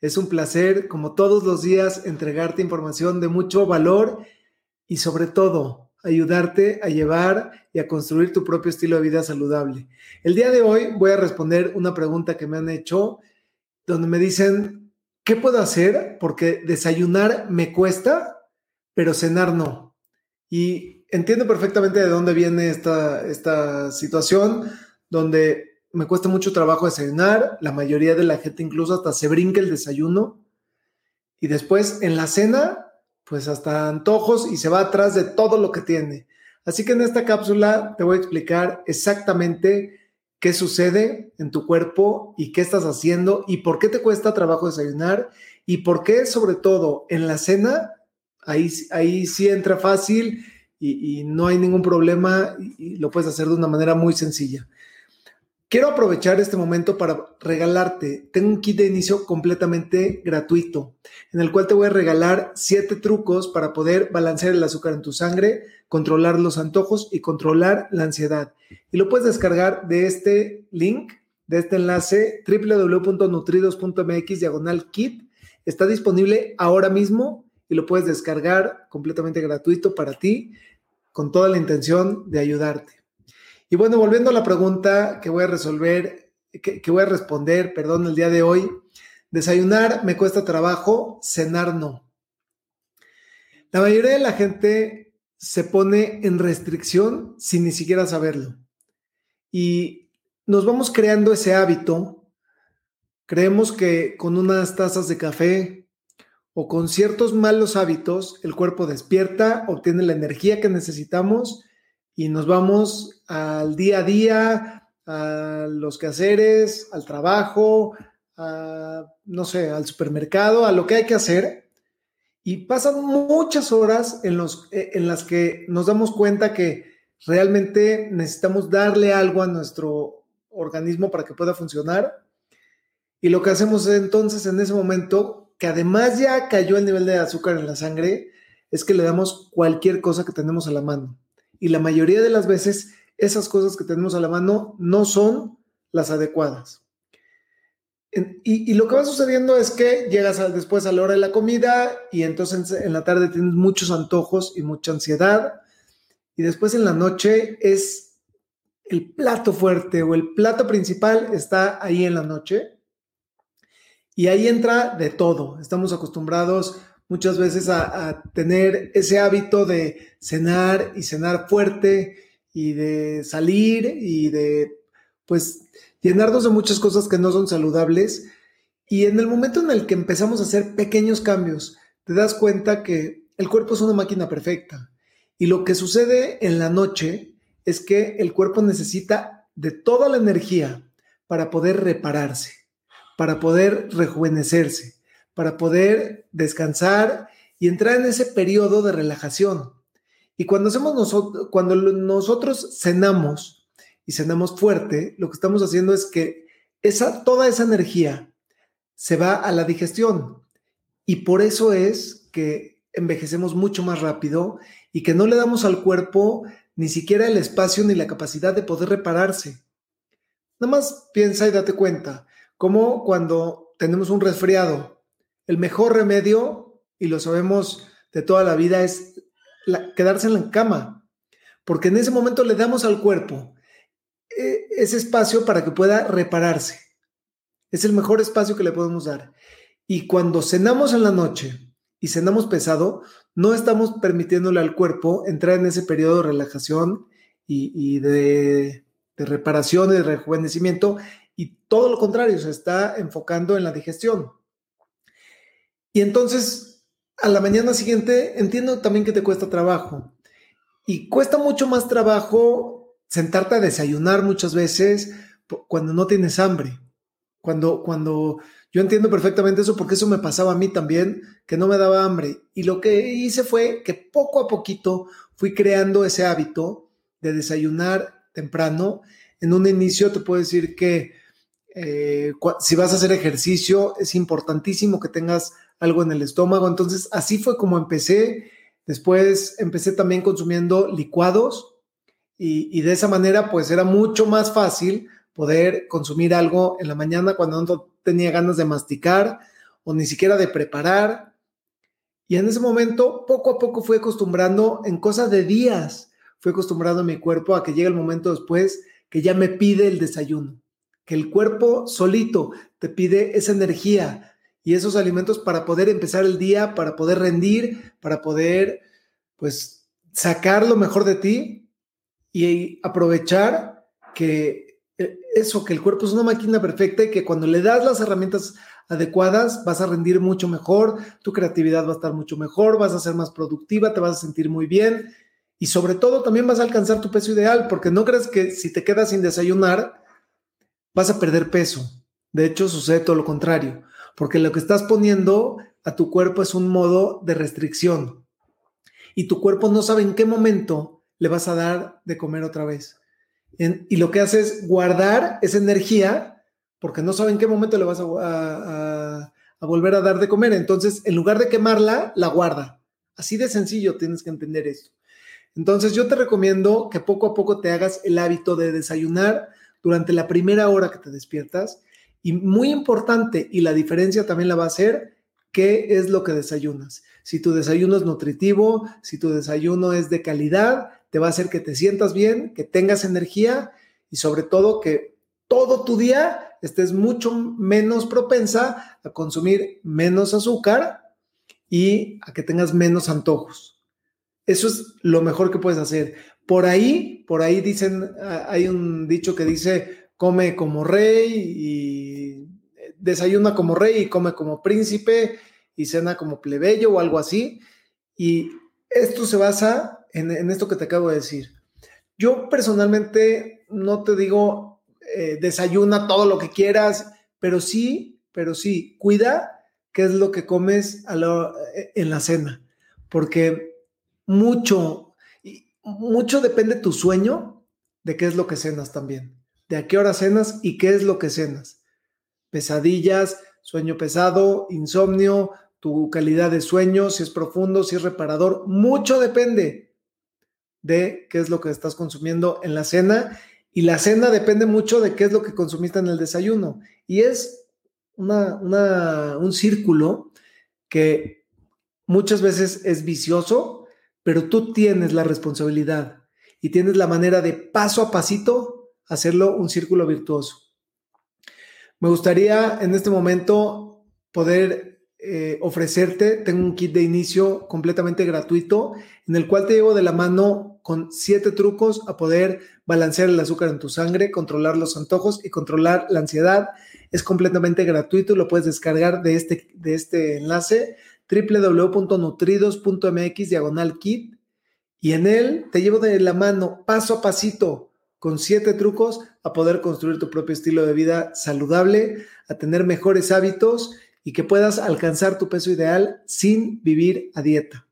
Es un placer, como todos los días, entregarte información de mucho valor y sobre todo ayudarte a llevar y a construir tu propio estilo de vida saludable. El día de hoy voy a responder una pregunta que me han hecho donde me dicen, ¿qué puedo hacer? Porque desayunar me cuesta, pero cenar no. Y entiendo perfectamente de dónde viene esta, esta situación, donde me cuesta mucho trabajo desayunar, la mayoría de la gente incluso hasta se brinca el desayuno y después en la cena, pues hasta antojos y se va atrás de todo lo que tiene. Así que en esta cápsula te voy a explicar exactamente qué sucede en tu cuerpo y qué estás haciendo y por qué te cuesta trabajo desayunar y por qué sobre todo en la cena, ahí, ahí sí entra fácil y, no hay ningún problema y lo puedes hacer de una manera muy sencilla. Quiero aprovechar este momento para regalarte. Tengo un kit de inicio completamente gratuito, en el cual te voy a regalar siete trucos para poder balancear el azúcar en tu sangre, controlar los antojos y controlar la ansiedad. Y lo puedes descargar de este link, de este enlace, www.nutridos.mx diagonal kit. Está disponible ahora mismo y lo puedes descargar completamente gratuito para ti, con toda la intención de ayudarte. Y bueno, volviendo a la pregunta que voy a resolver, que, voy a responder, perdón, el día de hoy, desayunar me cuesta trabajo, cenar no. La mayoría de la gente se pone en restricción sin ni siquiera saberlo. Y nos vamos creando ese hábito. Creemos que con unas tazas de café o con ciertos malos hábitos, el cuerpo despierta, obtiene la energía que necesitamos y nos vamos al día a día, a los quehaceres, al trabajo, no sé, al supermercado, a lo que hay que hacer. Y pasan muchas horas en, los, eh, en las que nos damos cuenta que realmente necesitamos darle algo a nuestro organismo para que pueda funcionar. Y lo que hacemos entonces en ese momento, que además ya cayó el nivel de azúcar en la sangre, es que le damos cualquier cosa que tenemos a la mano y la mayoría de las veces esas cosas que tenemos a la mano no son las adecuadas. Y, lo que va sucediendo es que llegas después a la hora de la comida y entonces en la tarde tienes muchos antojos y mucha ansiedad y después en la noche es el plato fuerte o el plato principal está ahí en la noche y ahí entra de todo. Estamos acostumbrados muchas veces a, tener ese hábito de cenar y cenar fuerte y de salir y de, pues, llenarnos de muchas cosas que no son saludables. Y en el momento en el que empezamos a hacer pequeños cambios, te das cuenta que el cuerpo es una máquina perfecta. Y lo que sucede en la noche es que el cuerpo necesita de toda la energía para poder repararse, para poder rejuvenecerse para poder descansar y entrar en ese periodo de relajación. Y cuando, hacemos nosotros, cuando nosotros cenamos y cenamos fuerte, lo que estamos haciendo es que esa, toda esa energía se va a la digestión. Y por eso es que envejecemos mucho más rápido y que no le damos al cuerpo ni siquiera el espacio ni la capacidad de poder repararse. Nada más piensa y date cuenta, como cuando tenemos un resfriado el mejor remedio, y lo sabemos de toda la vida, es quedarse en la cama, porque en ese momento le damos al cuerpo eh, ese espacio para que pueda repararse. Es el mejor espacio que le podemos dar. Y cuando cenamos en la noche y cenamos pesado, no estamos permitiéndole al cuerpo entrar en ese periodo de relajación y, de, de, reparación y de rejuvenecimiento, y todo lo contrario, se está enfocando en la digestión. Y entonces, a la mañana siguiente, entiendo también que te cuesta trabajo. Y cuesta mucho más trabajo sentarte a desayunar muchas veces cuando no tienes hambre. Cuando, cuando Yo entiendo perfectamente eso porque eso me pasaba a mí también, que no me daba hambre. Y lo que hice fue que poco a poquito fui creando ese hábito de desayunar temprano. En un inicio te puedo decir que eh, si vas a hacer ejercicio es importantísimo que tengas algo en el estómago. Entonces así fue como empecé. Después empecé también consumiendo licuados y, y de esa manera pues era mucho más fácil poder consumir algo en la mañana cuando no tenía ganas de masticar o ni siquiera de preparar. Y en ese momento, poco a poco fui acostumbrando, en cosas de días, fui acostumbrando a mi cuerpo a que llegue el momento después que ya me pide el desayuno, que el cuerpo solito te pide esa energía y esos alimentos para poder empezar el día, para poder rendir, para poder, pues, sacar lo mejor de ti y aprovechar que eh, eso, que el cuerpo es una máquina perfecta y que cuando le das las herramientas adecuadas vas a rendir mucho mejor, tu creatividad va a estar mucho mejor, vas a ser más productiva, te vas a sentir muy bien y sobre todo también vas a alcanzar tu peso ideal, porque no crees que si te quedas sin desayunar vas a perder peso. De hecho, sucede todo lo contrario, porque lo que estás poniendo a tu cuerpo es un modo de restricción y tu cuerpo no sabe en qué momento le vas a dar de comer otra vez y lo que hace es guardar esa energía porque no sabe en qué momento le vas a, volver a dar de comer. Entonces, en lugar de quemarla, la guarda. Así de sencillo tienes que entender esto. Entonces, yo te recomiendo que poco a poco te hagas el hábito de desayunar durante la primera hora que te despiertas. Y muy importante, y la diferencia también la va a ser, qué es lo que desayunas. Si tu desayuno es nutritivo, si tu desayuno es de calidad, te va a hacer que te sientas bien, que tengas energía y sobre todo que todo tu día estés mucho menos propensa a consumir menos azúcar y a que tengas menos antojos. Eso es lo mejor que puedes hacer. Por ahí, por ahí dicen, hay un dicho que dice, come como rey y desayuna como rey y come como príncipe y cena como plebeyo o algo así. Y esto se basa en, esto que te acabo de decir. Yo personalmente no te digo eh, desayuna todo lo que quieras, pero sí, pero sí, cuida qué es lo que comes eh, en la cena, porque mucho, mucho depende tu sueño de qué es lo que cenas también, de a qué hora cenas y qué es lo que cenas. Pesadillas, sueño pesado, insomnio, tu calidad de sueño, si es profundo, si es reparador, mucho depende de qué es lo que estás consumiendo en la cena y la cena depende mucho de qué es lo que consumiste en el desayuno. Y es un círculo que muchas veces es vicioso, pero tú tienes la responsabilidad y tienes la manera de paso a pasito hacerlo un círculo virtuoso. Me gustaría en este momento poder eh, ofrecerte, tengo un kit de inicio completamente gratuito en el cual te llevo de la mano con siete trucos a poder balancear el azúcar en tu sangre, controlar los antojos y controlar la ansiedad. Es completamente gratuito lo puedes descargar de este, de este enlace www.nutridos.mx diagonal kit y en él te llevo de la mano paso a pasito con siete trucos a poder construir tu propio estilo de vida saludable, a tener mejores hábitos y que puedas alcanzar tu peso ideal sin vivir a dieta.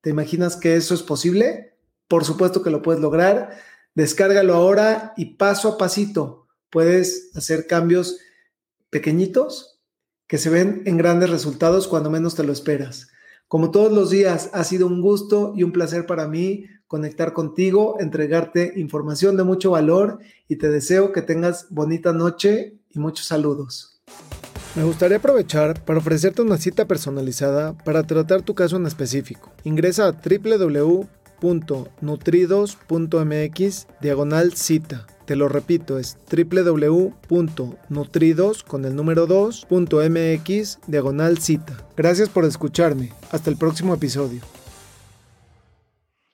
¿Te imaginas que eso es posible? Por supuesto que lo puedes lograr. Descárgalo ahora y paso a pasito puedes hacer cambios pequeñitos que se ven en grandes resultados cuando menos te lo esperas. Como todos los días, ha sido un gusto y un placer para mí conectar contigo, entregarte información de mucho valor y te deseo que tengas bonita noche y muchos saludos. Me gustaría aprovechar para ofrecerte una cita personalizada para tratar tu caso en específico. Ingresa a www.nutridos.mx diagonal cita. Te lo repito, es www.nutridos con el número 2.mx diagonal cita. Gracias por escucharme. Hasta el próximo episodio.